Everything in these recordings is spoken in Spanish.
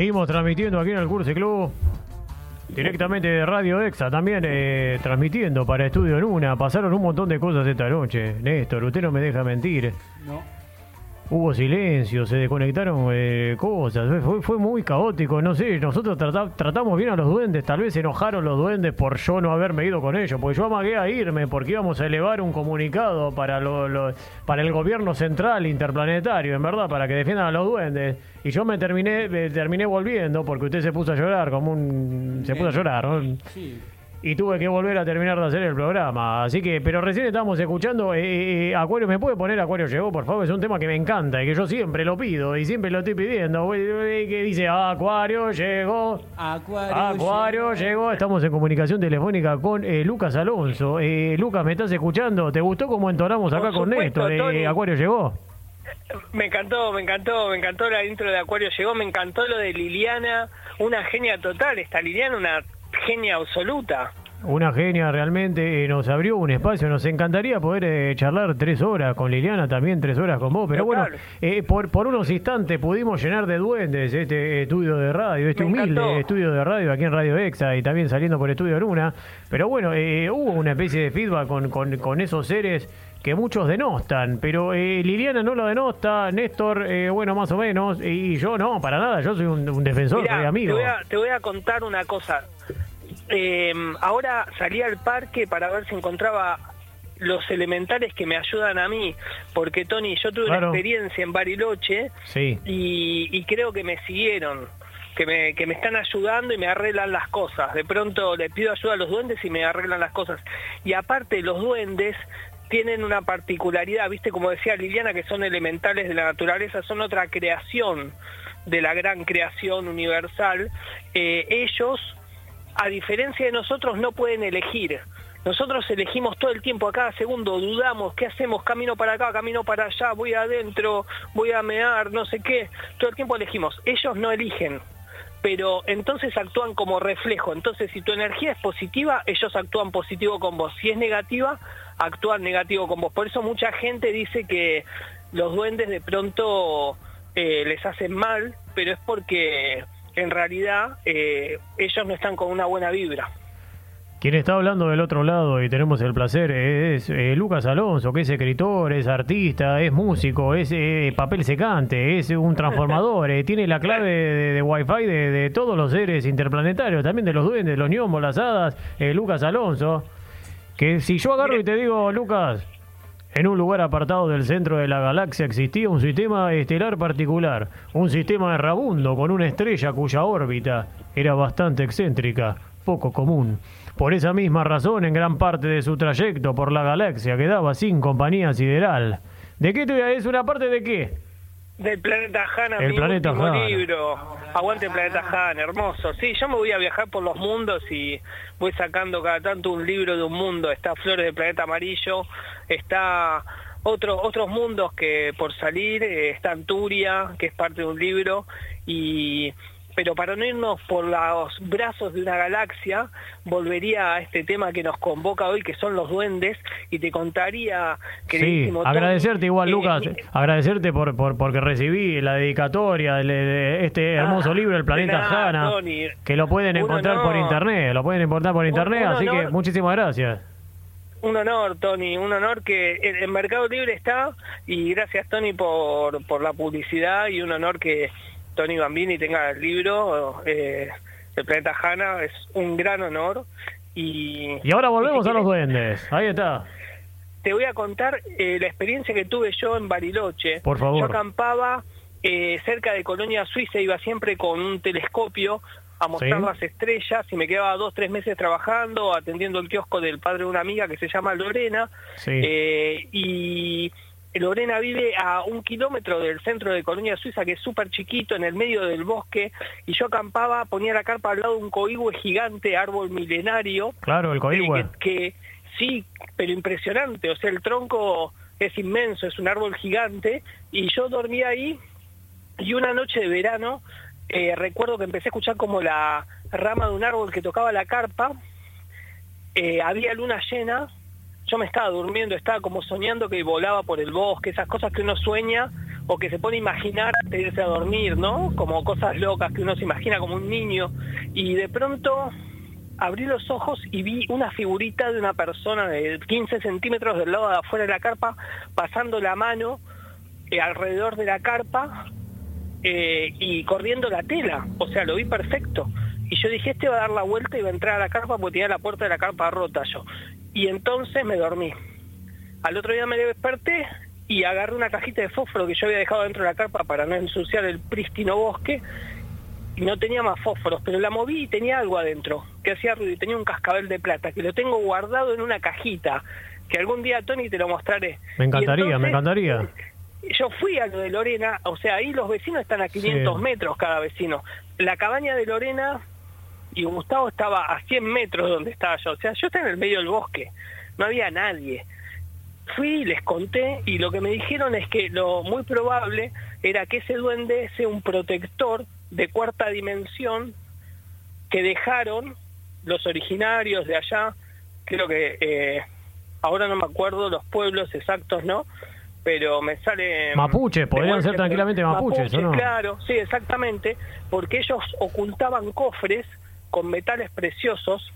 Seguimos transmitiendo aquí en el Curso Club. Directamente de Radio Exa, también eh, transmitiendo para Estudio en Una. Pasaron un montón de cosas esta noche. Néstor, usted no me deja mentir. No. Hubo silencio, se desconectaron eh, cosas, fue, fue muy caótico, no sé, nosotros trata- tratamos bien a los duendes, tal vez se enojaron los duendes por yo no haberme ido con ellos, porque yo amagué a irme, porque íbamos a elevar un comunicado para, lo- lo- para el gobierno central interplanetario, en verdad, para que defiendan a los duendes, y yo me terminé, me terminé volviendo, porque usted se puso a llorar, como un... se puso a llorar, ¿no? Sí. Y tuve que volver a terminar de hacer el programa. Así que, pero recién estábamos escuchando eh, eh, Acuario. ¿Me puede poner Acuario llegó, por favor? Es un tema que me encanta y que yo siempre lo pido y siempre lo estoy pidiendo. Eh, Que dice Acuario llegó. Acuario. Acuario llegó. Estamos en comunicación telefónica con eh, Lucas Alonso. Eh, Lucas, ¿me estás escuchando? ¿Te gustó cómo entonamos acá con Néstor? Eh, Tony. Acuario llegó. Me encantó, me encantó, me encantó la intro de Acuario llegó, me encantó lo de Liliana, una genia total, esta Liliana una genia absoluta. Una genia realmente, eh, nos abrió un espacio, nos encantaría poder eh, charlar tres horas con Liliana, también tres horas con vos, pero bueno, eh, por, por unos instantes pudimos llenar de duendes este estudio de radio, este Me humilde encantó. estudio de radio aquí en Radio Exa y también saliendo por Estudio Luna, pero bueno, eh, hubo una especie de feedback con, con, con esos seres que muchos denostan, pero eh, Liliana no lo denosta, Néstor, eh, bueno, más o menos, y yo no, para nada, yo soy un, un defensor, Mirá, soy amigo. Te voy, a, te voy a contar una cosa. Eh, ahora salí al parque para ver si encontraba los elementales que me ayudan a mí, porque Tony, yo tuve Claro. una experiencia en Bariloche Sí. y, y creo que me siguieron, que me, que me están ayudando y me arreglan las cosas. De pronto le pido ayuda a los duendes y me arreglan las cosas. Y aparte los duendes tienen una particularidad, viste, como decía Liliana, que son elementales de la naturaleza, son otra creación de la gran creación universal. Eh, ellos, a diferencia de nosotros, no pueden elegir. Nosotros elegimos todo el tiempo, a cada segundo dudamos, ¿qué hacemos? Camino para acá, camino para allá, voy adentro, voy a mear, no sé qué. Todo el tiempo elegimos. Ellos no eligen, pero entonces actúan como reflejo. Entonces, si tu energía es positiva, ellos actúan positivo con vos. Si es negativa, actúan negativo con vos. Por eso mucha gente dice que los duendes de pronto eh, les hacen mal, pero es porque en realidad eh, ellos no están con una buena vibra. Quien está hablando del otro lado y tenemos el placer es eh, Lucas Alonso, que es escritor, es artista, es músico, es eh, papel secante, es un transformador, eh, tiene la clave de, de Wi-Fi de, de todos los seres interplanetarios, también de los duendes, los gnomos, las hadas, eh, Lucas Alonso. Que si yo agarro y te digo, Lucas, en un lugar apartado del centro de la galaxia existía un sistema estelar particular, un sistema errabundo con una estrella cuya órbita era bastante excéntrica, poco común. Por esa misma razón, en gran parte de su trayecto por la galaxia quedaba sin compañía sideral. ¿De qué decir? ¿Una parte de qué? Del planeta Han, El mi planeta último Han. libro. Aguante el planeta Han, hermoso. Sí, yo me voy a viajar por los mundos y voy sacando cada tanto un libro de un mundo. Está Flores del Planeta Amarillo, está otros otros mundos que por salir, eh, está Anturia, que es parte de un libro, y pero para no irnos por los brazos de una galaxia, volvería a este tema que nos convoca hoy, que son los duendes, y te contaría, Sí, queridísimo Tony, agradecerte igual, Lucas, eh, agradecerte por, por porque recibí la dedicatoria de, este hermoso Ah, libro, El Planeta nada, Hanna, Tony. que lo pueden encontrar por internet, lo pueden encontrar por internet, así que muchísimas gracias. Un honor, Tony, un honor que en Mercado Libre está y gracias, Tony, por, por la publicidad y un honor que Tony Bambini tenga el libro, eh, El Planeta Hanna, es un gran honor. Y, Y ahora volvemos y si a los duendes, ahí está. Te voy a contar eh, la experiencia que tuve yo en Bariloche. Por favor. Yo acampaba eh, cerca de Colonia Suiza, iba siempre con un telescopio a mostrar Sí. las estrellas y me quedaba dos, tres meses trabajando, atendiendo el kiosco del padre de una amiga que se llama Lorena. Sí. Eh, y Lorena vive a un kilómetro del centro de Colonia Suiza, que es súper chiquito, en el medio del bosque, y yo acampaba, ponía la carpa al lado de un coigüe gigante, árbol milenario, Claro, el eh, coihue. que, que- sí, pero impresionante, o sea, el tronco es inmenso, es un árbol gigante, y yo dormía ahí, y una noche de verano, eh, recuerdo que empecé a escuchar como la rama de un árbol que tocaba la carpa, eh, había luna llena, yo me estaba durmiendo, estaba como soñando que volaba por el bosque, esas cosas que uno sueña o que se pone a imaginar antes de irse a dormir, ¿no? Como cosas locas que uno se imagina como un niño. Y de pronto abrí los ojos y vi una figurita de una persona de 15 centímetros del lado de afuera de la carpa, pasando la mano eh, alrededor de la carpa eh, y corriendo la tela. O sea, lo vi perfecto. Y yo dije, este va a dar la vuelta y va a entrar a la carpa porque tenía la puerta de la carpa rota yo. Y entonces me dormí. Al otro día me desperté y agarré una cajita de fósforo que yo había dejado dentro de la carpa para no ensuciar el prístino bosque y no tenía más fósforos, pero la moví y tenía algo adentro que hacía ruido y tenía un cascabel de plata que lo tengo guardado en una cajita que algún día Tony te lo mostraré. Me encantaría, me encantaría. Yo fui a lo de Lorena, o sea, ahí los vecinos están a 500 metros cada vecino. La cabaña de Lorena y Gustavo estaba a 100 metros donde estaba yo, o sea, yo estaba en el medio del bosque, no había nadie fui, les conté y lo que me dijeron es que lo muy probable era que ese duende sea un protector de cuarta dimensión que dejaron los originarios de allá, creo que eh, ahora no me acuerdo los pueblos exactos, ¿no? Pero me sale... Mapuche, podrían ser tranquilamente mapuches, Mapuche, ¿o no? Claro, sí, exactamente, porque ellos ocultaban cofres con metales preciosos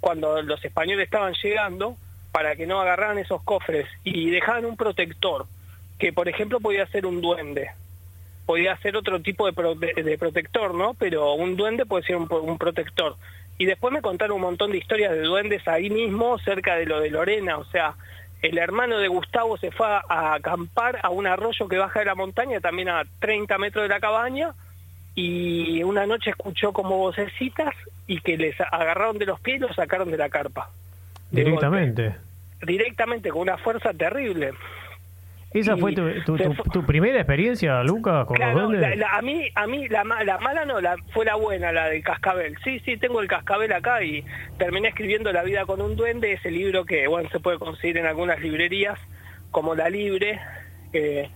cuando los españoles estaban llegando para que no agarraran esos cofres y dejaban un protector, que por ejemplo podía ser un duende, podía ser otro tipo de, protector, ¿no? Pero un duende puede ser un, un, protector. Y después me contaron un montón de historias de duendes ahí mismo, cerca de lo de Lorena, o sea, el hermano de Gustavo se fue a acampar a un arroyo que baja de la montaña, también a 30 metros de la cabaña, y una noche escuchó como vocecitas y que les agarraron de los pies y los sacaron de la carpa. Directamente. Directamente, con una fuerza terrible. ¿Esa y fue tu, tu, tu, tu, primera experiencia, Luca, con claro, los duendes? La, la, a mí, a mí la, la mala no, la, fue la buena, la del cascabel. Sí, sí, tengo el cascabel acá y terminé escribiendo La vida con un duende, ese libro que, bueno, se puede conseguir en algunas librerías, como La Libre, eh,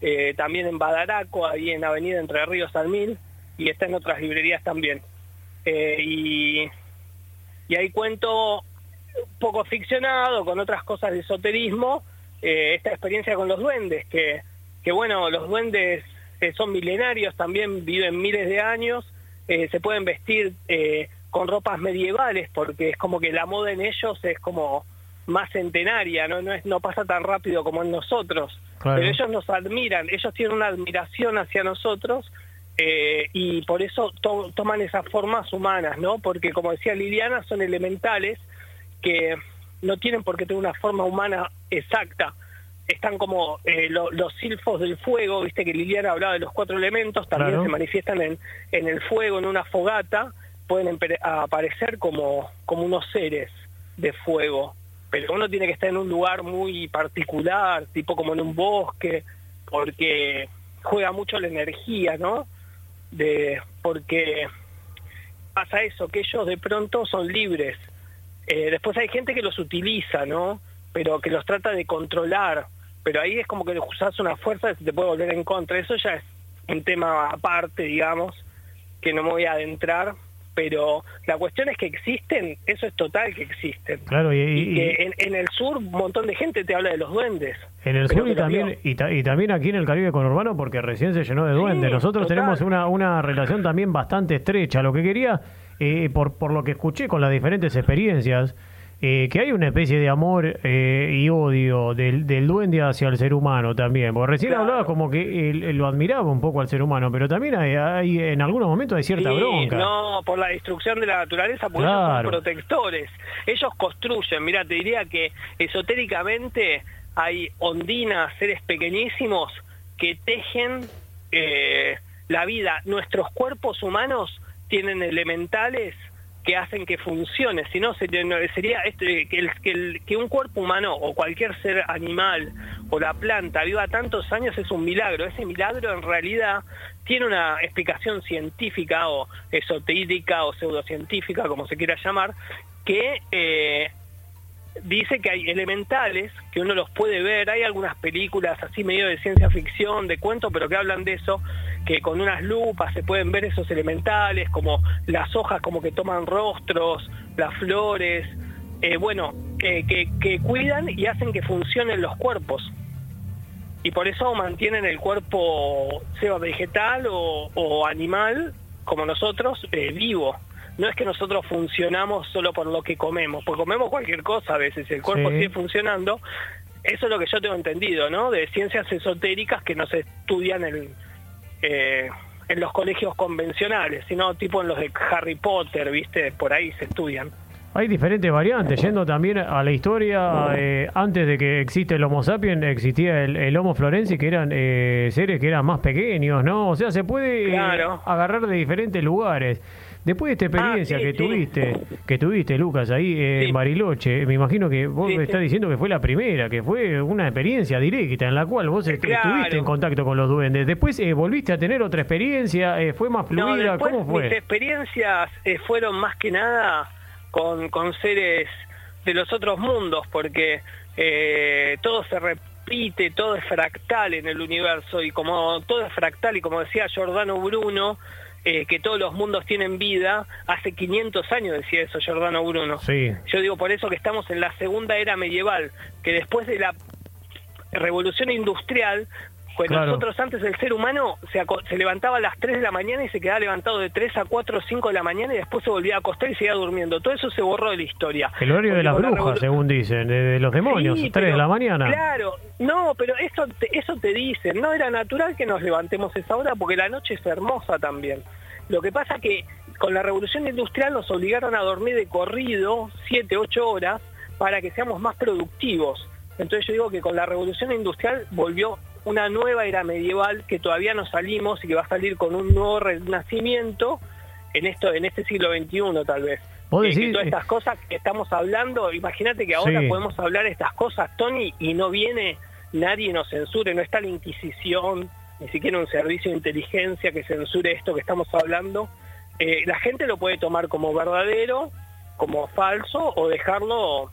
eh, también en Badaraco, ahí en Avenida Entre Ríos al Mil, y está en otras librerías también. Eh, y, y ahí cuento poco ficcionado, con otras cosas de esoterismo, eh, esta experiencia con los duendes, que, que bueno, los duendes son milenarios, también viven miles de años, se pueden vestir con ropas medievales, porque es como que la moda en ellos es como más centenaria, no, no, es, no pasa tan rápido como en nosotros, claro. pero ellos nos admiran, ellos tienen una admiración hacia nosotros, y por eso to toman esas formas humanas, ¿no? Porque como decía Liliana, son elementales, que no tienen por qué tener una forma humana exacta. Están como eh, lo, los silfos del fuego, viste que Liliana hablaba de los cuatro elementos, también claro. se manifiestan en, en el fuego, en una fogata, pueden aparecer como, como unos seres de fuego. Pero uno tiene que estar en un lugar muy particular, tipo como en un bosque, porque juega mucho la energía, ¿no? Porque pasa eso, que ellos de pronto son libres, eh, después hay gente que los utiliza, ¿no? Pero que los trata de controlar. Pero ahí es como que usas una fuerza que se te puede volver en contra. Eso ya es un tema aparte, digamos, que no me voy a adentrar. Pero la cuestión es que existen, eso es total que existen. Claro, y, y que en, en, el sur un montón de gente te habla de los duendes. En el sur y también, y, ta, y, también aquí en el Caribe conurbano, porque recién se llenó de duendes. Sí, Nosotros total. tenemos una, una relación también bastante estrecha. Lo que quería eh, por, por lo que escuché con las diferentes experiencias, eh, que hay una especie de amor eh, y odio del, del, duende hacia el ser humano también. Porque recién claro. hablaba como que él, él, lo admiraba un poco al ser humano, pero también hay, hay en algunos momentos hay cierta sí, bronca. No, por la destrucción de la naturaleza, porque claro. ellos son protectores. Ellos construyen. Mira, te diría que esotéricamente hay ondinas, seres pequeñísimos que tejen eh, la vida. Nuestros cuerpos humanos tienen elementales que hacen que funcione, si no sería que, el, que, el, que, un cuerpo humano o cualquier ser animal o la planta viva tantos años es un milagro. Ese milagro en realidad tiene una explicación científica o esotérica o pseudocientífica, como se quiera llamar, que eh, dice que hay elementales que uno los puede ver. Hay algunas películas así medio de ciencia ficción, de cuento, pero que hablan de eso que con unas lupas se pueden ver esos elementales, como las hojas como que toman rostros, las flores, eh, bueno, eh, que, que, cuidan y hacen que funcionen los cuerpos. y por eso mantienen el cuerpo, sea vegetal o, animal, como nosotros, eh, vivo. No es que nosotros funcionamos solo por lo que comemos, porque comemos cualquier cosa a veces, el cuerpo sigue funcionando. Eso es lo que yo tengo entendido, ¿no? De ciencias esotéricas que no se estudian en, eh, en los colegios convencionales, sino tipo en los de Harry Potter, ¿viste? Por ahí se estudian. Hay diferentes variantes, yendo también a la historia, eh, antes de que existe el Homo sapiens, existía el, Homo florensis, que eran eh, seres que eran más pequeños, ¿no? O sea, se puede agarrar de diferentes lugares. Después de esta ah, experiencia que tuviste, que tuviste, Lucas, ahí en Bariloche, me imagino que vos me estás diciendo que fue la primera, que fue una experiencia directa en la cual vos estuviste en contacto con los duendes. Después eh, volviste a tener otra experiencia, fue más fluida, ¿cómo fue? Mis experiencias fueron más que nada con, con seres de los otros mundos, porque eh, todo se repite, todo es fractal en el universo, y como todo es fractal, y como decía Giordano Bruno, eh, que todos los mundos tienen vida, hace 500 años decía eso Giordano Bruno. Sí. Yo digo por eso que estamos en la segunda era medieval, que después de la revolución industrial pues nosotros antes el ser humano se, se, levantaba a las 3 de la mañana y se quedaba levantado de 3 a 4 o 5 de la mañana y después se volvía a acostar y seguía durmiendo. Todo eso se borró de la historia. El horario de las brujas, según dicen, de, los demonios, 3 de la mañana. Claro, no, pero eso te, eso te dicen. No era natural que nos levantemos esa hora porque la noche es hermosa también. Lo que pasa que con la revolución industrial nos obligaron a dormir de corrido 7, 8 horas para que seamos más productivos. Entonces yo digo que con la revolución industrial volvió una nueva era medieval que todavía no salimos y que va a salir con un nuevo renacimiento en esto en este siglo XXI tal vez. ¿Vos eh, todas estas cosas que estamos hablando, imagínate que ahora podemos hablar estas cosas, Tony, y no viene nadie nos censure, no está la Inquisición, ni siquiera un servicio de inteligencia que censure esto que estamos hablando. Eh, la gente lo puede tomar como verdadero, como falso o dejarlo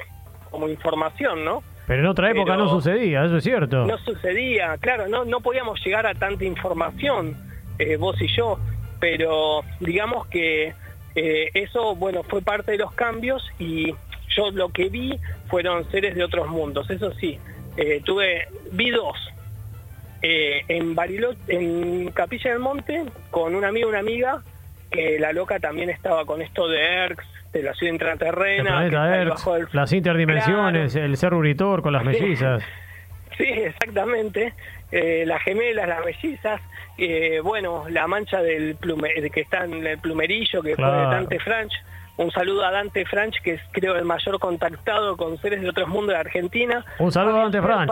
como información, ¿no? Pero en otra época no sucedía, eso es cierto. No sucedía, claro, no, no podíamos llegar a tanta información, eh, vos y yo, pero digamos que eh, eso, bueno, fue parte de los cambios y yo lo que vi fueron seres de otros mundos, eso sí, eh, tuve, vi dos, en Bariloche, en Capilla del Monte, con un amigo y una amiga, que la loca también estaba con esto de ERX, de la ciudad intraterrena. Las interdimensiones, el ser uritor con las mellizas. Sí, exactamente. Eh, las gemelas, las mellizas. Eh, bueno, la mancha del plume, que está en el plumerillo, que fue de Dante Franch. Un saludo a Dante Franch, que es creo el mayor contactado con seres de otros mundos de Argentina. Un saludo a Dante Franch.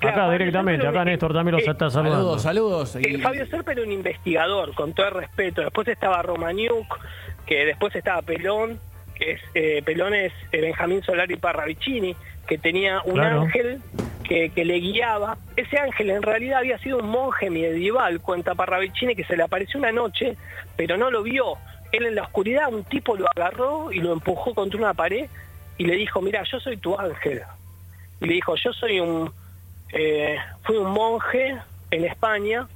acá directamente, acá Néstor también los está saludando. Saludos, saludos. Eh, Fabio Serpa era un investigador, con todo el respeto. Después estaba Romaniuk, que después estaba Pelón, que es eh, Pelón es eh, Benjamín Solari Parravicini, que tenía un ángel que, le guiaba. Ese ángel en realidad había sido un monje medieval, cuenta Parravicini, que se le apareció una noche, pero no lo vio. Él en la oscuridad, un tipo lo agarró y lo empujó contra una pared y le dijo, mira, yo soy tu ángel. Y le dijo, yo soy un, eh, fui un monje en España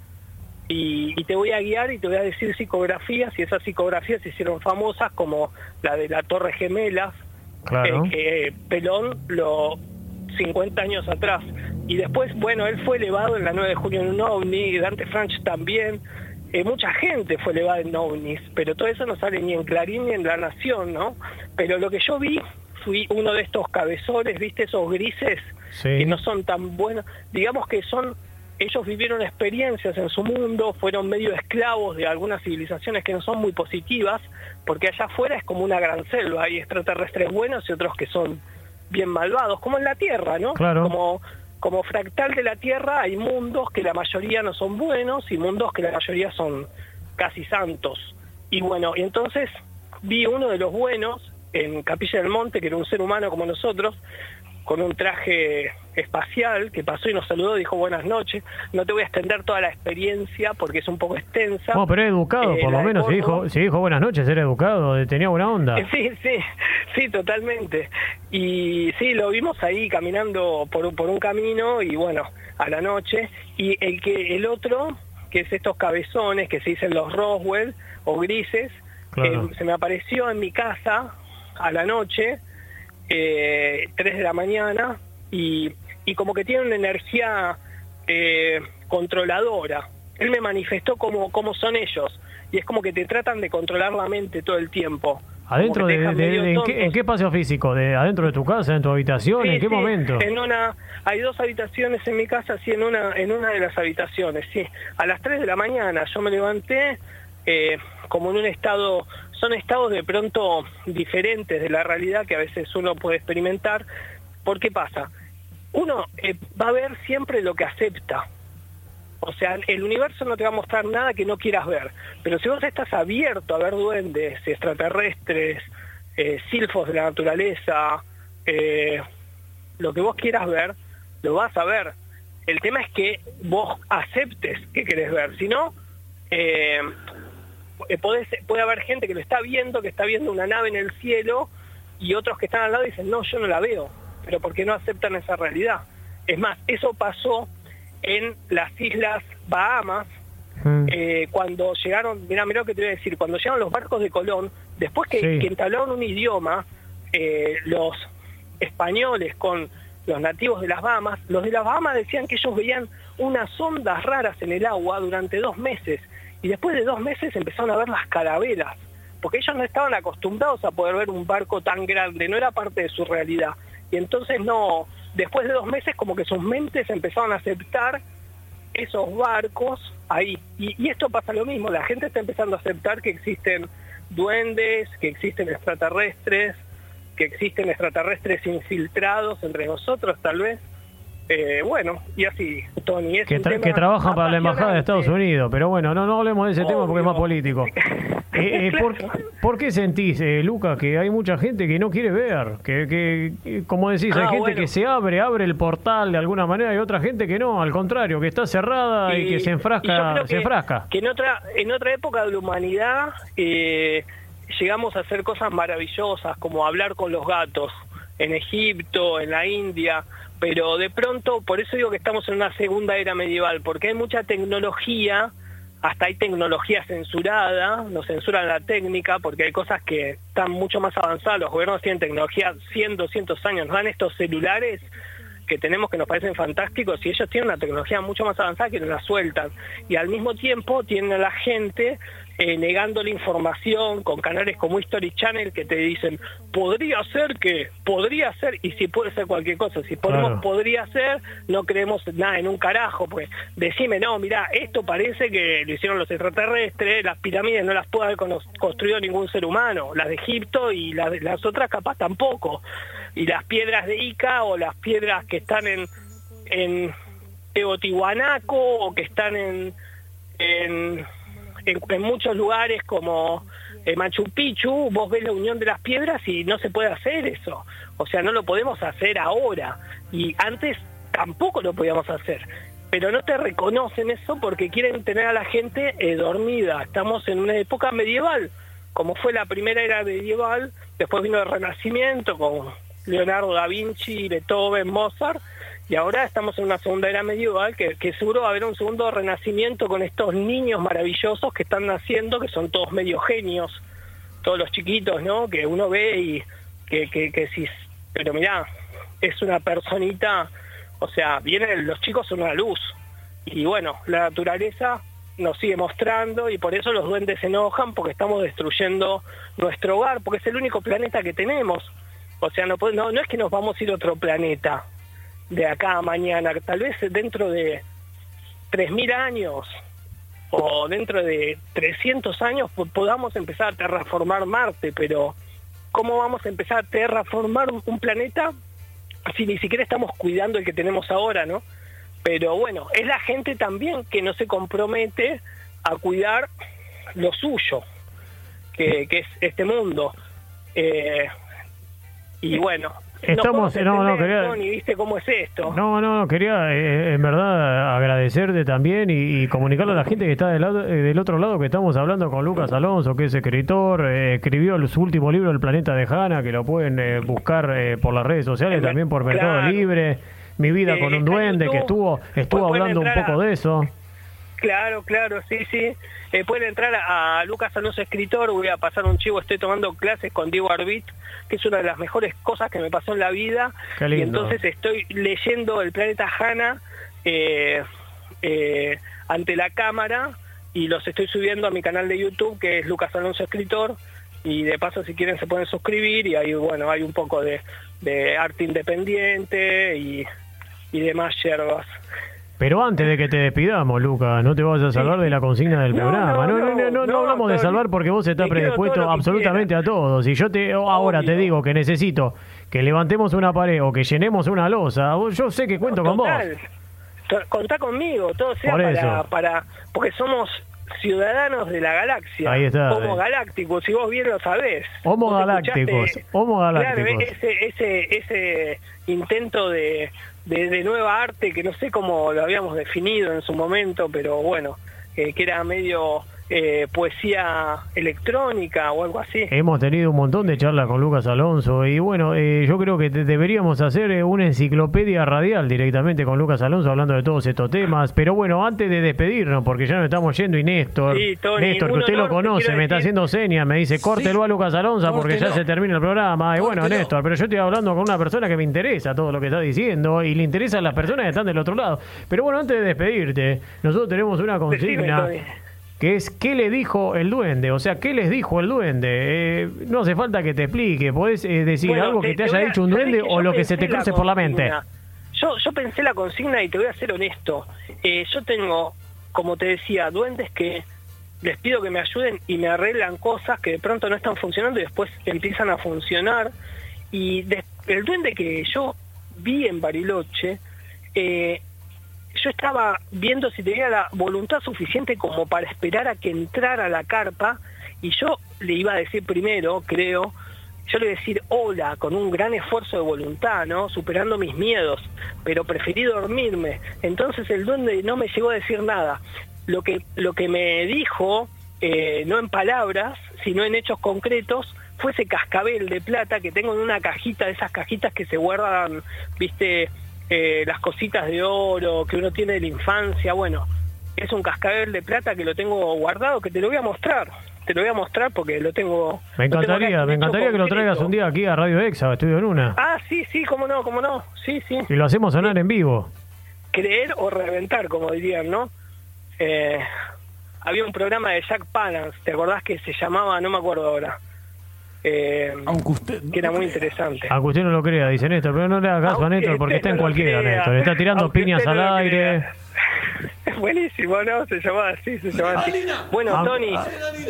y, te voy a guiar y te voy a decir psicografías y esas psicografías se hicieron famosas como la de la Torre Gemelas, claro. Eh, que Pelón lo 50 años atrás. Y después, bueno, él fue elevado en la 9 de junio en un ovni, Dante Franch también, eh, mucha gente fue elevada en ovnis, pero todo eso no sale ni en Clarín ni en La Nación, ¿no? Pero lo que yo vi, fui uno de estos cabezones, ¿viste? Esos grises que no son tan buenos, digamos que son ellos vivieron experiencias en su mundo, fueron medio esclavos de algunas civilizaciones que no son muy positivas, porque allá afuera es como una gran selva, hay extraterrestres buenos y otros que son bien malvados, como en la Tierra, ¿no? Claro. Como, como fractal de la Tierra hay mundos que la mayoría no son buenos y mundos que la mayoría son casi santos. Y bueno, y entonces vi uno de los buenos en Capilla del Monte, que era un ser humano como nosotros, con un traje espacial que pasó y nos saludó, dijo buenas noches. No te voy a extender toda la experiencia porque es un poco extensa. No, pero educado, por lo eh, menos, si dijo, si dijo buenas noches, era educado, tenía buena onda. Sí, sí, sí, totalmente. Y sí, lo vimos ahí caminando por, por un camino y bueno, a la noche. Y el, que, el otro, que es estos cabezones que se dicen los Roswell o grises, eh, se me apareció en mi casa a la noche eh, 3 de la mañana y, y como que tiene una energía eh, controladora. Él me manifestó cómo, cómo son ellos. Y es como que te tratan de controlar la mente todo el tiempo. ¿Adentro de, en, qué, espacio físico? ¿De ¿Adentro de tu casa, en tu habitación? ¿En qué momento? En una, hay dos habitaciones en mi casa, sí, en una, en una de las habitaciones, sí. A las 3 de la mañana yo me levanté eh, como en un estado, son estados de pronto diferentes de la realidad que a veces uno puede experimentar. ¿Por qué pasa? Uno eh, va a ver siempre lo que acepta. O sea, el universo no te va a mostrar nada que no quieras ver. Pero si vos estás abierto a ver duendes, extraterrestres, eh, silfos de la naturaleza, eh, lo que vos quieras ver, lo vas a ver. El tema es que vos aceptes que querés ver. Si no, eh, puede haber gente que lo está viendo, que está viendo una nave en el cielo, y otros que están al lado dicen, no, yo no la veo. Pero porque no aceptan esa realidad. Es más, eso pasó en las islas Bahamas, mm. eh, cuando llegaron, mira, mira lo que te voy a decir, cuando llegaron los barcos de Colón, después que, entablaron un idioma, eh, los españoles con los nativos de las Bahamas, los de las Bahamas decían que ellos veían unas ondas raras en el agua durante dos meses, y después de dos meses empezaron a ver las carabelas, porque ellos no estaban acostumbrados a poder ver un barco tan grande, no era parte de su realidad, y entonces no, después de dos meses como que sus mentes empezaron a aceptar esos barcos ahí. Y, esto pasa lo mismo, la gente está empezando a aceptar que existen duendes, que existen extraterrestres, que existen extraterrestres infiltrados entre nosotros tal vez. Eh, bueno, y así, Tony. Es que, que trabajan para la Embajada de Estados Unidos, pero bueno, no, no hablemos de ese tema porque es más político. Eh, eh, ¿por, qué sentís, eh, Luca, que hay mucha gente que no quiere ver? Que, que como decís, hay ah, gente que se abre, abre el portal de alguna manera y otra gente que no, al contrario, que está cerrada y, que se enfrasca. se enfrasca. que en otra, en otra época de la humanidad llegamos a hacer cosas maravillosas, como hablar con los gatos, en Egipto, en la India, pero de pronto, por eso digo que estamos en una segunda era medieval, porque hay mucha tecnología hasta hay tecnología censurada, nos censuran la técnica porque hay cosas que están mucho más avanzadas, los gobiernos tienen tecnología 100, 200 años, nos dan estos celulares que tenemos que nos parecen fantásticos y ellos tienen una tecnología mucho más avanzada que nos la sueltan. Y al mismo tiempo tienen a la gente eh, negando la información con canales como History Channel que te dicen podría ser que, podría ser, y si puede ser cualquier cosa, si ponemos podría ser, no creemos nada en un carajo, pues decime, no, mira, esto parece que lo hicieron los extraterrestres, las pirámides no las puede haber construido ningún ser humano, las de Egipto y las, las otras capaz tampoco, y las piedras de Ica o las piedras que están en, en Teotihuanaco o que están en, en en, muchos lugares como eh, Machu Picchu, vos ves la unión de las piedras y no se puede hacer eso. O sea, no lo podemos hacer ahora. Y antes tampoco lo podíamos hacer. Pero no te reconocen eso porque quieren tener a la gente eh, dormida. Estamos en una época medieval, como fue la primera era medieval, después vino el Renacimiento con Leonardo da Vinci, Beethoven, Mozart, y ahora estamos en una segunda era medieval que, seguro va a haber un segundo renacimiento con estos niños maravillosos que están naciendo, que son todos medio genios, todos los chiquitos, ¿no? Que uno ve y que si, pero mirá, es una personita, o sea, vienen, los chicos son una luz. Y bueno, la naturaleza nos sigue mostrando y por eso los duendes se enojan porque estamos destruyendo nuestro hogar, porque es el único planeta que tenemos. O sea, no, es que nos vamos a ir a otro planeta, de acá a mañana, tal vez dentro de 3.000 años o dentro de 300 años podamos empezar a terraformar Marte, pero ¿cómo vamos a empezar a terraformar un planeta si ni siquiera estamos cuidando el que tenemos ahora, no? Pero bueno, es la gente también que no se compromete a cuidar lo suyo, que, que es este mundo. Eh, y bueno, Estamos, no, no, quería, ¿viste cómo es esto? No, no, quería eh, en verdad agradecerte también y, comunicarle a la gente que está del, lado, eh, del otro lado que estamos hablando con Lucas Alonso, que es escritor, eh, escribió su último libro El planeta de Hanna, que lo pueden buscar por las redes sociales, también por Mercado Libre, Mi vida con un duende, que estuvo estuvo hablando un poco de eso. Claro, claro, sí, sí. Eh, pueden entrar a, Lucas Alonso Escritor, voy a pasar un chivo, estoy tomando clases con Diego Arbit, que es una de las mejores cosas que me pasó en la vida. Y entonces estoy leyendo El planeta Hanna, eh, eh, ante la cámara y los estoy subiendo a mi canal de YouTube que es Lucas Alonso Escritor y de paso si quieren se pueden suscribir y ahí bueno hay un poco de, de arte independiente y, y demás yerbas. Pero antes de que te despidamos, Lucas, no te vas a salvar de la consigna del programa. No, no, no, no, hablamos de salvar porque vos estás predispuesto absolutamente a todos. Y yo te ahora te digo que necesito que levantemos una pared o que llenemos una losa. Yo sé que cuento con vos. Contá conmigo, todo sea para, para, porque somos ciudadanos de la galaxia. Ahí está. Homo galácticos, si vos bien lo sabés. Homo galácticos, escuchaste- homo galácticos. Claro, ese, ese, ese intento de, de, de nueva arte que no sé cómo lo habíamos definido en su momento, pero bueno, eh, que era medio eh, poesía electrónica o algo así. Hemos tenido un montón de charlas con Lucas Alonso y bueno, eh, yo creo que te- deberíamos hacer eh, una enciclopedia radial directamente con Lucas Alonso hablando de todos estos temas. Pero bueno, antes de despedirnos, porque ya nos estamos yendo y Néstor, Sí, Tony, Néstor, que usted lo conoce, me está haciendo señas, me dice, córtelo a Lucas Alonso porque ya se termina el programa. Y bueno, Córtelo. Néstor, pero yo estoy hablando con una persona que me interesa todo lo que está diciendo y le interesan las personas que están del otro lado. Pero bueno, antes de despedirte, nosotros tenemos una consigna. Que es ¿qué le dijo el duende? O sea, ¿qué les dijo el duende? Eh, no hace falta que te explique, podés eh, decir Bueno, algo que te, haya a- dicho un ¿sabés duende o lo que se te cruce por la mente. Yo, yo pensé la consigna y te voy a ser honesto. Eh, yo tengo, como te decía, duendes que les pido que me ayuden y me arreglan cosas que de pronto no están funcionando y después empiezan a funcionar. Y de- el duende que yo vi en Bariloche, eh, yo estaba viendo si tenía la voluntad suficiente como para esperar a que entrara la carpa y yo le iba a decir primero, creo, yo le iba a decir hola con un gran esfuerzo de voluntad, ¿no? Superando mis miedos, pero preferí dormirme. Entonces el duende no me llegó a decir nada. Lo que, lo que me dijo, eh, no en palabras, sino en hechos concretos, fue ese cascabel de plata que tengo en una cajita, de esas cajitas que se guardan, viste, eh, las cositas de oro que uno tiene de la infancia. Bueno, es un cascabel de plata que lo tengo guardado, que te lo voy a mostrar. Te lo voy a mostrar porque lo tengo. Me tengo encantaría, me encantaría que lo traigas un día aquí a Radio Exa, Estudio en una. Ah, sí, sí, cómo no, cómo no. Sí, sí. Y lo hacemos sonar en vivo. Creer o reventar, como dirían, ¿no? Eh, había un programa de Jack Palance, ¿te acordás que se llamaba, no me acuerdo ahora? Eh, Aunque usted. que era muy interesante. Aunque usted no lo crea, dice Néstor, pero no le haga caso a Néstor porque está en no cualquiera, crea. Néstor. Está tirando Aunque piñas al no aire. Es buenísimo, ¿no? Se llamaba así, se llamaba así. Bueno, Ah, Tony,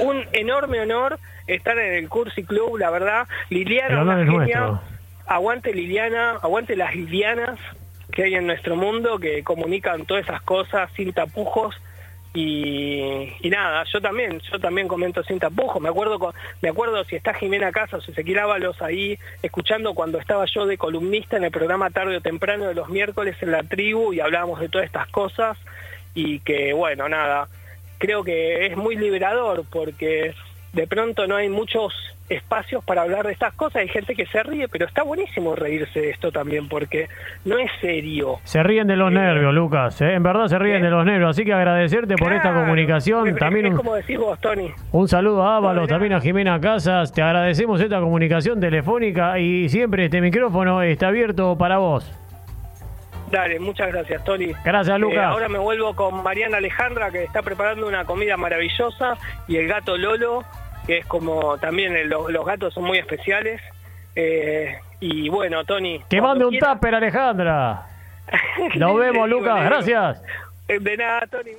un enorme honor estar en el Cursi Club, la verdad. Liliana, es genia. Aguante Liliana, aguante las Lilianas que hay en nuestro mundo, que comunican todas esas cosas sin tapujos. Y, nada, yo también, yo también comento sin tapujos. Me acuerdo, con- me acuerdo si está Jimena Casas o Ezequiel Ábalos ahí escuchando cuando estaba yo de columnista en el programa tarde o temprano de los miércoles en la tribu y hablábamos de todas estas cosas y que bueno, nada, creo que es muy liberador porque de pronto no hay muchos espacios para hablar de estas cosas, hay gente que se ríe, pero está buenísimo reírse de esto también porque no es serio. Se ríen de los Eh, nervios, Lucas. ¿eh? En verdad se ríen eh. de los nervios. Así que agradecerte por esta comunicación. es- También es como decís vos, Tony. Un saludo a Ábalos, también a. Jimena Casas. Te agradecemos esta comunicación telefónica y siempre este micrófono está abierto para vos. Dale, muchas gracias, Tony. Gracias, Lucas. Eh, ahora me vuelvo con Mariana Alejandra, que está preparando una comida maravillosa, y el gato Lolo, que es como también el- los, los gatos son muy especiales. Eh, y bueno, Tony. Que mande un quiera- tupper, Alejandra. Nos vemos, Lucas. bueno. Gracias. Eh, De nada, Tony.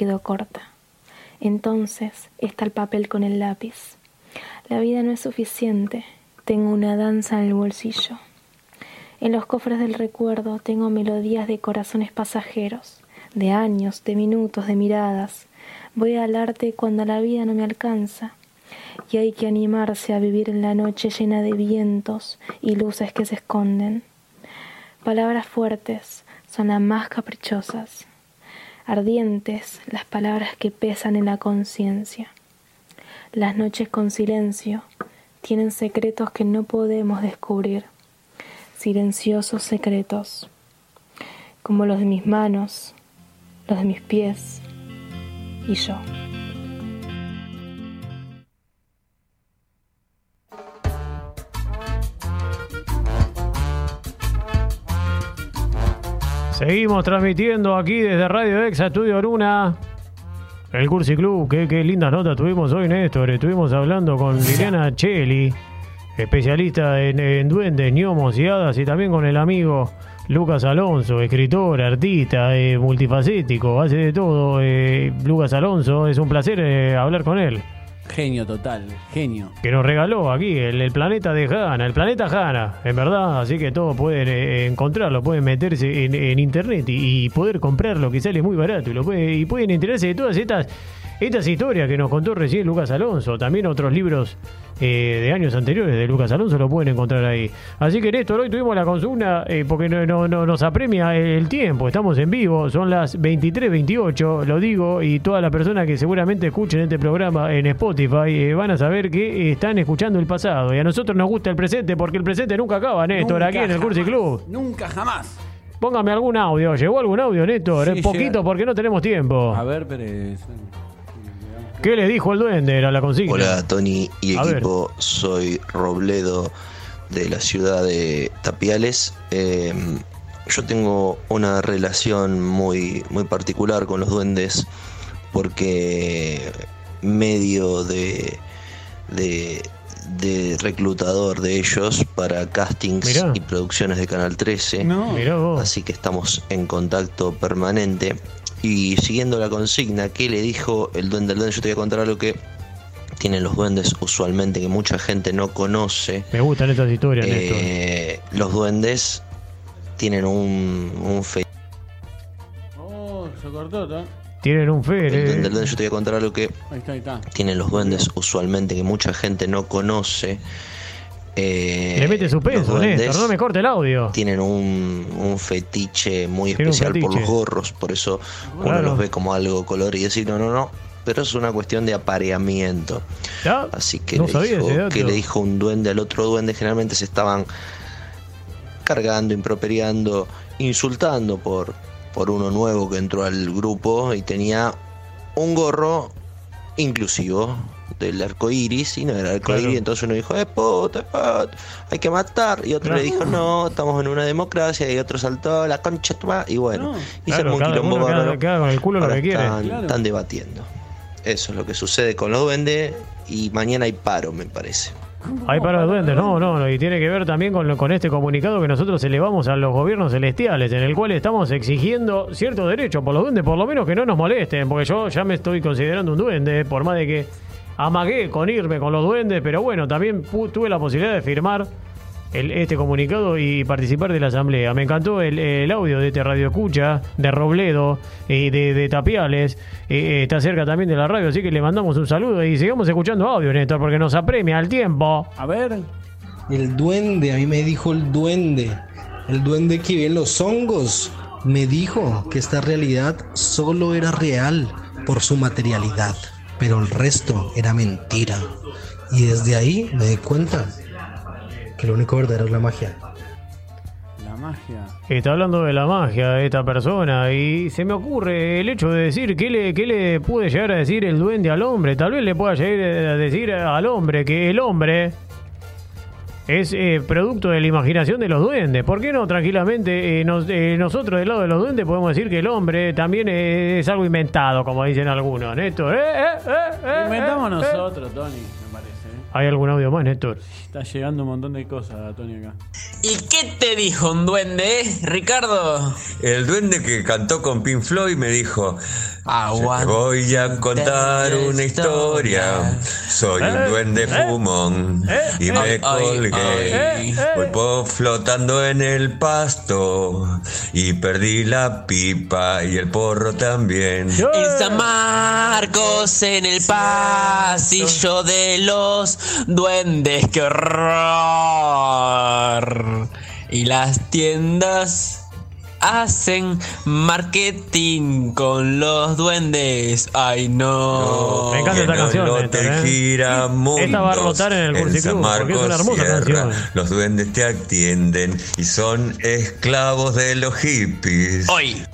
Quedo corta. Entonces está el papel con el lápiz. La vida no es suficiente, tengo una danza en el bolsillo. En los cofres del recuerdo tengo melodías de corazones pasajeros, de años, de minutos, de miradas. Voy al arte cuando la vida no me alcanza. Y hay que animarse a vivir en la noche llena de vientos y luces que se esconden. Palabras fuertes son las más caprichosas ardientes las palabras que pesan en la conciencia. Las noches con silencio tienen secretos que no podemos descubrir, silenciosos secretos, como los de mis manos, los de mis pies y yo. Seguimos transmitiendo aquí desde Radio Exa Estudio Luna. El Cursi Club, qué, qué lindas notas tuvimos hoy, Néstor. Estuvimos hablando con Liliana Cheli, especialista en, duendes, gnomos y hadas, y también con el amigo Lucas Alonso, escritor, artista, eh, multifacético, hace de todo. Eh, Lucas Alonso, es un placer eh, hablar con él. Genio total, genio. Que nos regaló aquí el, planeta de Hanna, el planeta Hanna, en verdad. Así que todos pueden eh, encontrarlo, pueden meterse en, internet y, poder comprarlo, que sale muy barato. Y, lo puede, y pueden enterarse de todas estas, estas historias que nos contó recién Lucas Alonso. También otros libros eh, de años anteriores de Lucas Alonso lo pueden encontrar ahí. Así que Néstor, hoy tuvimos la consigna eh, porque no, no, nos apremia el tiempo, estamos en vivo, son las 23.28, lo digo, y todas las personas que seguramente escuchen este programa en Spotify eh, van a saber que están escuchando el pasado. Y a nosotros nos gusta el presente porque el presente nunca acaba, Néstor, aquí en el Cursi Club. Nunca jamás. Póngame algún audio. ¿Llegó algún audio, Néstor? Sí, poquito porque no tenemos tiempo. A ver, pero... ¿Qué le dijo el duende? Era la consigna. Hola, Tony y equipo. Soy Robledo de la ciudad de Tapiales. Em, yo tengo una relación muy, muy particular con los duendes porque medio de, de, reclutador de ellos para castings y producciones de Canal 13. Así que estamos en contacto permanente. Y siguiendo la consigna, ¿qué le dijo el duende? El duende, yo te voy a contar algo que tienen los duendes usualmente que mucha gente no conoce. Me gustan estas historias. Eh, los duendes tienen un, un fe. Oh, se cortó, Tienen un fe. El duende, el duende, yo te voy a contar algo que ahí está, ahí está. tienen los duendes usualmente que mucha gente no conoce. Eh, Le mete suspenso, Néstor, no me corte el audio. Tienen un, fetiche muy especial por los gorros, por eso uno los ve como algo color y decir, no, no, no, pero es una cuestión de apareamiento. Así que, le dijo, que le dijo un duende al otro duende, generalmente se estaban cargando, improperiando, insultando por, por uno nuevo que entró al grupo y tenía un gorro inclusivo del arco iris y no era el arco iris. Entonces uno dijo, eh, puta, hay que matar. Y otro le dijo, no, estamos en una democracia. Y otro saltó, la concha, y bueno, y se un quilombo con el culo lo que quiere. Están, debatiendo. Eso es lo que sucede con los duendes. Y mañana hay paro, me parece. Hay para los duendes, no, no, y tiene que ver también con, con este comunicado que nosotros elevamos a los gobiernos celestiales, en el cual estamos exigiendo cierto derecho por los duendes, por lo menos que no nos molesten, porque yo ya me estoy considerando un duende, por más de que amagué con irme con los duendes, pero bueno, también tuve la posibilidad de firmar este comunicado y participar de la asamblea. Me encantó el, audio de este radio escucha, de Robledo, y de, Tapiales, está cerca también de la radio, así que le mandamos un saludo y sigamos escuchando audio, Néstor, porque nos apremia al tiempo. A ver. El duende, a mí me dijo el duende, el duende que ve los hongos, me dijo que esta realidad solo era real por su materialidad, pero el resto era mentira. Y desde ahí me di cuenta que lo único verdadero es la magia. La magia. Está hablando de la magia de esta persona y se me ocurre el hecho de decir qué le, qué le puede llegar a decir el duende al hombre. Tal vez le pueda llegar a decir al hombre que el hombre es eh, producto de la imaginación de los duendes. ¿Por qué no tranquilamente eh, eh, nosotros del lado de los duendes podemos decir que el hombre también es, algo inventado, como dicen algunos? Néstor, inventamos nosotros, Tony. ¿Hay algún audio más, Néstor? Está llegando un montón de cosas, Tony, acá. ¿Y qué te dijo un duende, Ricardo? El duende que cantó con Pink Floyd me dijo: Te voy a contar una historia. Soy un eh, duende eh, fumón eh, y me colgué. Voy flotando en el pasto y perdí la pipa y el porro también. En San Marcos, en el pasillo de los duendes, qué horror. Y las tiendas hacen marketing con los duendes. Ay, no. Me encanta esta canción. ¿eh? gira esta va a rotar en el Cursi porque es una hermosa canción. Los duendes te atienden y son esclavos de los hippies. Hoy.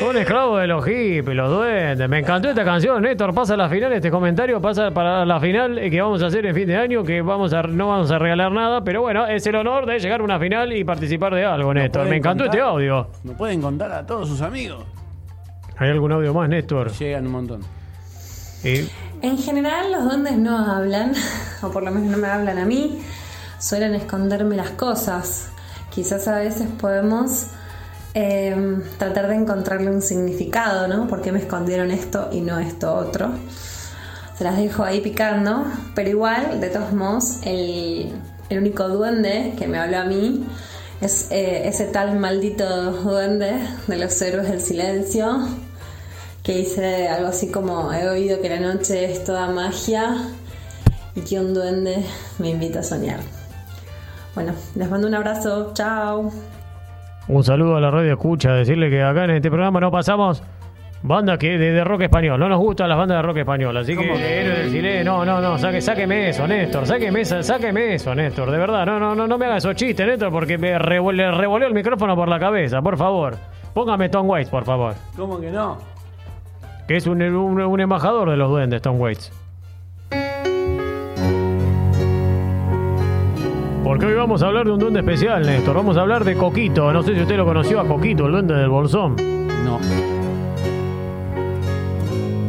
Son esclavos de los hippies, los duendes. Me encantó esta canción, Néstor. Pasa a la final, este comentario pasa para la final que vamos a hacer en fin de año, que vamos a, no vamos a regalar nada, pero bueno, es el honor de llegar a una final y participar de algo, Néstor. Me encantó este audio. No pueden contar a todos sus amigos. ¿Hay algún audio más, Néstor? Llegan un montón. En general los duendes no hablan, o por lo menos no me hablan a mí, suelen esconderme las cosas. Quizás a veces podemos Em, tratar de encontrarle un significado, ¿no? ¿Por qué me escondieron esto y no esto otro? Se las dejo ahí picando, pero igual, de todos modos, el, único duende que me habló a mí es eh, ese tal maldito duende de los héroes del silencio que dice algo así como he oído que la noche es toda magia y que un duende me invita a soñar. Bueno, les mando un abrazo, chao. Un saludo a la radio escucha, decirle que acá en este programa no pasamos bandas que de, rock español. No nos gustan las bandas de rock español, así que, héroe del cine, no, no, no, saque, sáqueme eso, Néstor, sáqueme, sáqueme eso, Néstor, de verdad, no, no, no, no me haga esos chistes, Néstor, porque me revolvió el micrófono por la cabeza, por favor. Póngame Tom Waits, por favor. ¿Cómo que no? Que es un, un, un embajador de los duendes, Tom Waits. Porque hoy vamos a hablar de un duende especial, Néstor. Vamos a hablar de Coquito. No sé si usted lo conoció a Coquito, el duende del bolsón. No.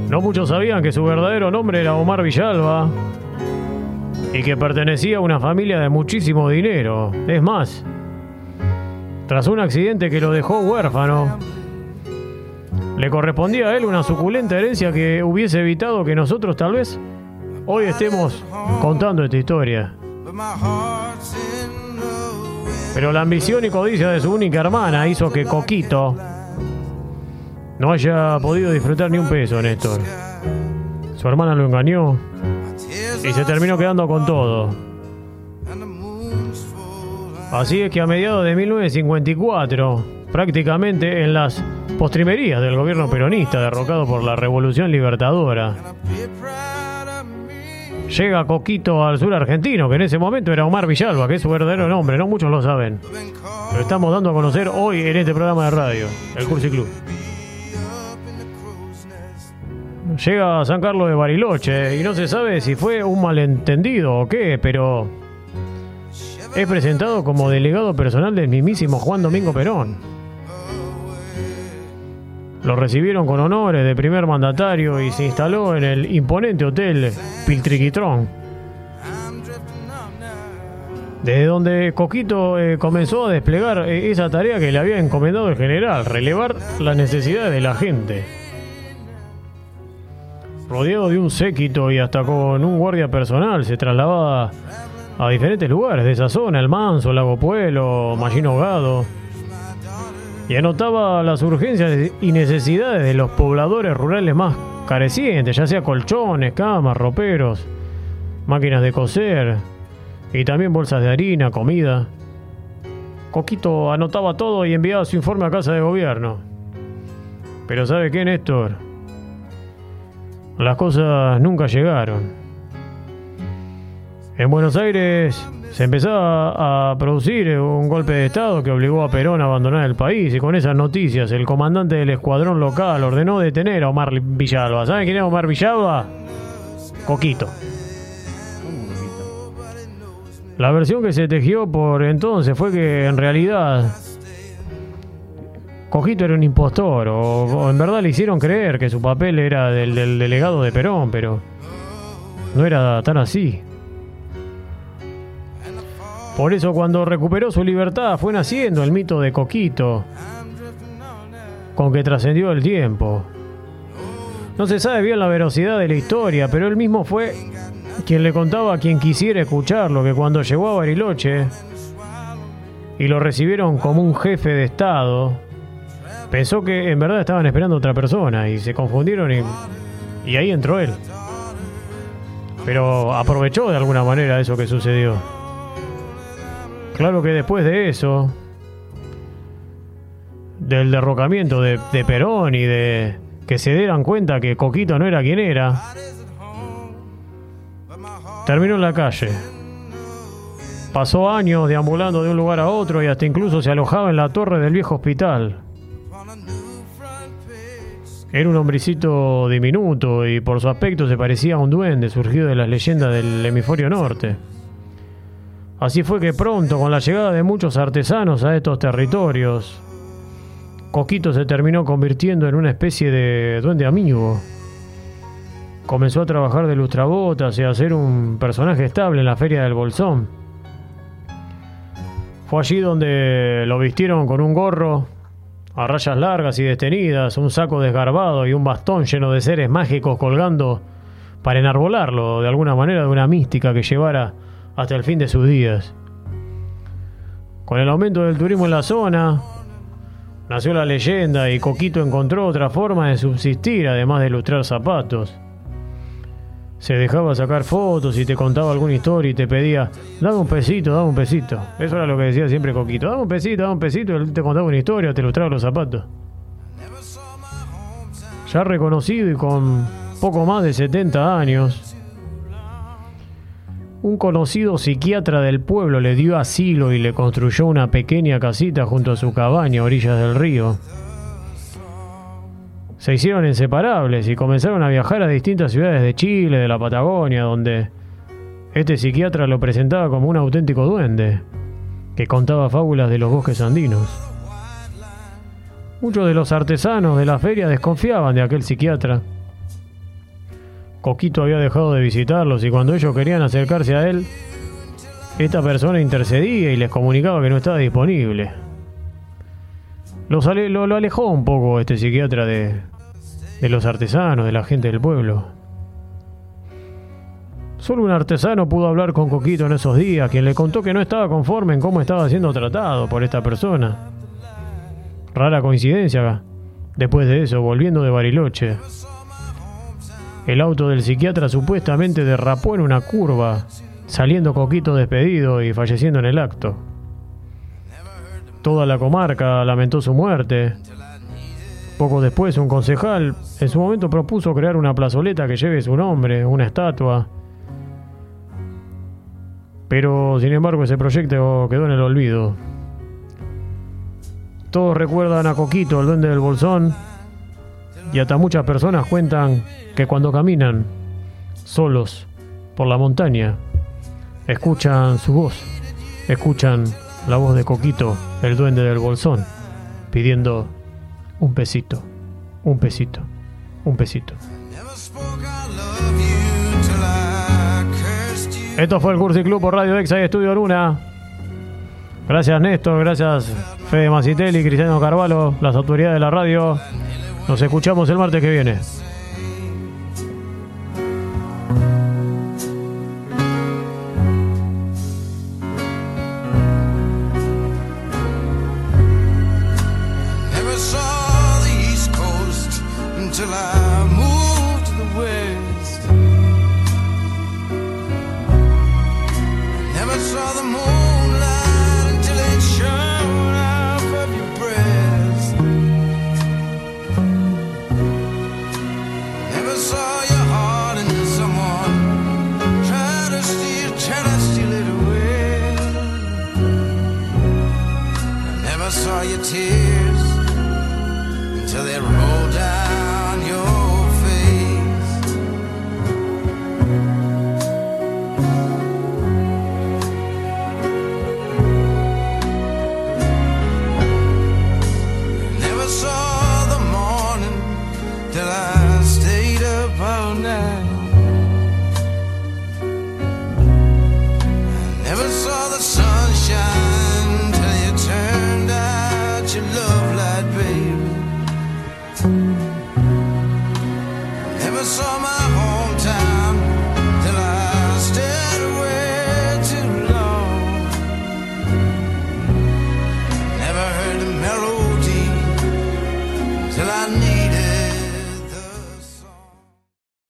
No muchos sabían que su verdadero nombre era Omar Villalba y que pertenecía a una familia de muchísimo dinero. Es más, tras un accidente que lo dejó huérfano, le correspondía a él una suculenta herencia que hubiese evitado que nosotros tal vez hoy estemos contando esta historia. Pero la ambición y codicia de su única hermana hizo que Coquito no haya podido disfrutar ni un peso, Néstor. Su hermana lo engañó y se terminó quedando con todo. Así es que a mediados de 1954, prácticamente en las postrimerías del gobierno peronista derrocado por la Revolución Libertadora, llega Coquito al sur argentino, que en ese momento era Omar Villalba, que es su verdadero nombre, no muchos lo saben. Lo estamos dando a conocer hoy en este programa de radio, el Cursi Club. Llega San Carlos de Bariloche y no se sabe si fue un malentendido o qué, pero es presentado como delegado personal del mismísimo Juan Domingo Perón. Lo recibieron con honores de primer mandatario y se instaló en el imponente hotel Piltriquitrón. desde donde Coquito eh, comenzó a desplegar eh, esa tarea que le había encomendado el general, relevar las necesidades de la gente. Rodeado de un séquito y hasta con un guardia personal, se trasladaba a diferentes lugares de esa zona, El Manso, Lago Pueblo, Mallino Gado, y anotaba las urgencias y necesidades de los pobladores rurales más carecientes, ya sea colchones, camas, roperos, máquinas de coser, y también bolsas de harina, comida. Coquito anotaba todo y enviaba su informe a casa de gobierno. Pero ¿sabe qué, Néstor? Las cosas nunca llegaron. En Buenos Aires se empezaba a producir un golpe de Estado que obligó a Perón a abandonar el país y con esas noticias el comandante del escuadrón local ordenó detener a Omar Villalba. ¿Saben quién es Omar Villalba? Coquito. La versión que se tejió por entonces fue que en realidad Cojito era un impostor, o, en verdad le hicieron creer que su papel era del, del, delegado de Perón, pero no era tan así. Por eso cuando recuperó su libertad fue naciendo el mito de Coquito, con que trascendió el tiempo. No se sabe bien la veracidad de la historia, pero él mismo fue quien le contaba a quien quisiera escucharlo que cuando llegó a Bariloche y lo recibieron como un jefe de Estado, pensó que en verdad estaban esperando a otra persona y se confundieron y, y ahí entró él. Pero aprovechó de alguna manera eso que sucedió. Claro que después de eso, del derrocamiento de, Perón y de que se dieran cuenta que Coquito no era quien era, Terminó en la calle. Pasó años deambulando de un lugar a otro y hasta incluso se alojaba en la torre del viejo hospital. Era un hombrecito diminuto y por su aspecto se parecía a un duende surgido de las leyendas del hemisferio norte. Así fue que pronto, con la llegada de muchos artesanos a estos territorios, Coquito se terminó convirtiendo en una especie de duende amigo. Comenzó a trabajar de lustrabotas y a ser un personaje estable en la feria del Bolsón. Fue allí donde lo vistieron con un gorro a rayas largas y detenidas, un saco desgarbado y un bastón lleno de seres mágicos colgando para enarbolarlo de alguna manera de una mística que llevara hasta el fin de sus días. Con el aumento del turismo en la zona, nació la leyenda y Coquito encontró otra forma de subsistir además de lustrar zapatos se dejaba sacar fotos y te contaba alguna historia y te pedía, dame un pesito, dame un pesito. Eso era lo que decía siempre Coquito, dame un pesito, dame un pesito, y él te contaba una historia, te ilustraba los zapatos. Ya reconocido y con poco más de 70 años, un conocido psiquiatra del pueblo le dio asilo y le construyó una pequeña casita junto a su cabaña a orillas del río se hicieron inseparables y comenzaron a viajar a distintas ciudades de Chile, de la Patagonia, donde este psiquiatra lo presentaba como un auténtico duende, que contaba fábulas de los bosques andinos. Muchos de los artesanos de la feria desconfiaban de aquel psiquiatra. Coquito había dejado de visitarlos y cuando ellos querían acercarse a él, esta persona intercedía y les comunicaba que no estaba disponible. Lo, alejó un poco este psiquiatra de, de los artesanos, de la gente del pueblo. Solo un artesano pudo hablar con Coquito en esos días, quien le contó que no estaba conforme en cómo estaba siendo tratado por esta persona. Rara coincidencia, después de eso, volviendo de Bariloche. El auto del psiquiatra supuestamente derrapó en una curva, saliendo Coquito despedido y falleciendo en el acto. Toda la comarca lamentó su muerte. Poco después, un concejal en su momento propuso crear una plazoleta que lleve su nombre, una estatua. Pero, sin embargo, ese proyecto quedó en el olvido. Todos recuerdan a Coquito, el duende del bolsón, y hasta muchas personas cuentan que cuando caminan solos por la montaña, escuchan su voz, escuchan la voz de Coquito, el duende del bolsón, pidiendo un pesito, un pesito, un pesito. Esto fue el Cursi Club por Radio Exa y Estudio Luna. Gracias Néstor, gracias Fede Macitelli, Cristiano Carvalho, las autoridades de la radio. Nos escuchamos el martes que viene. till tears.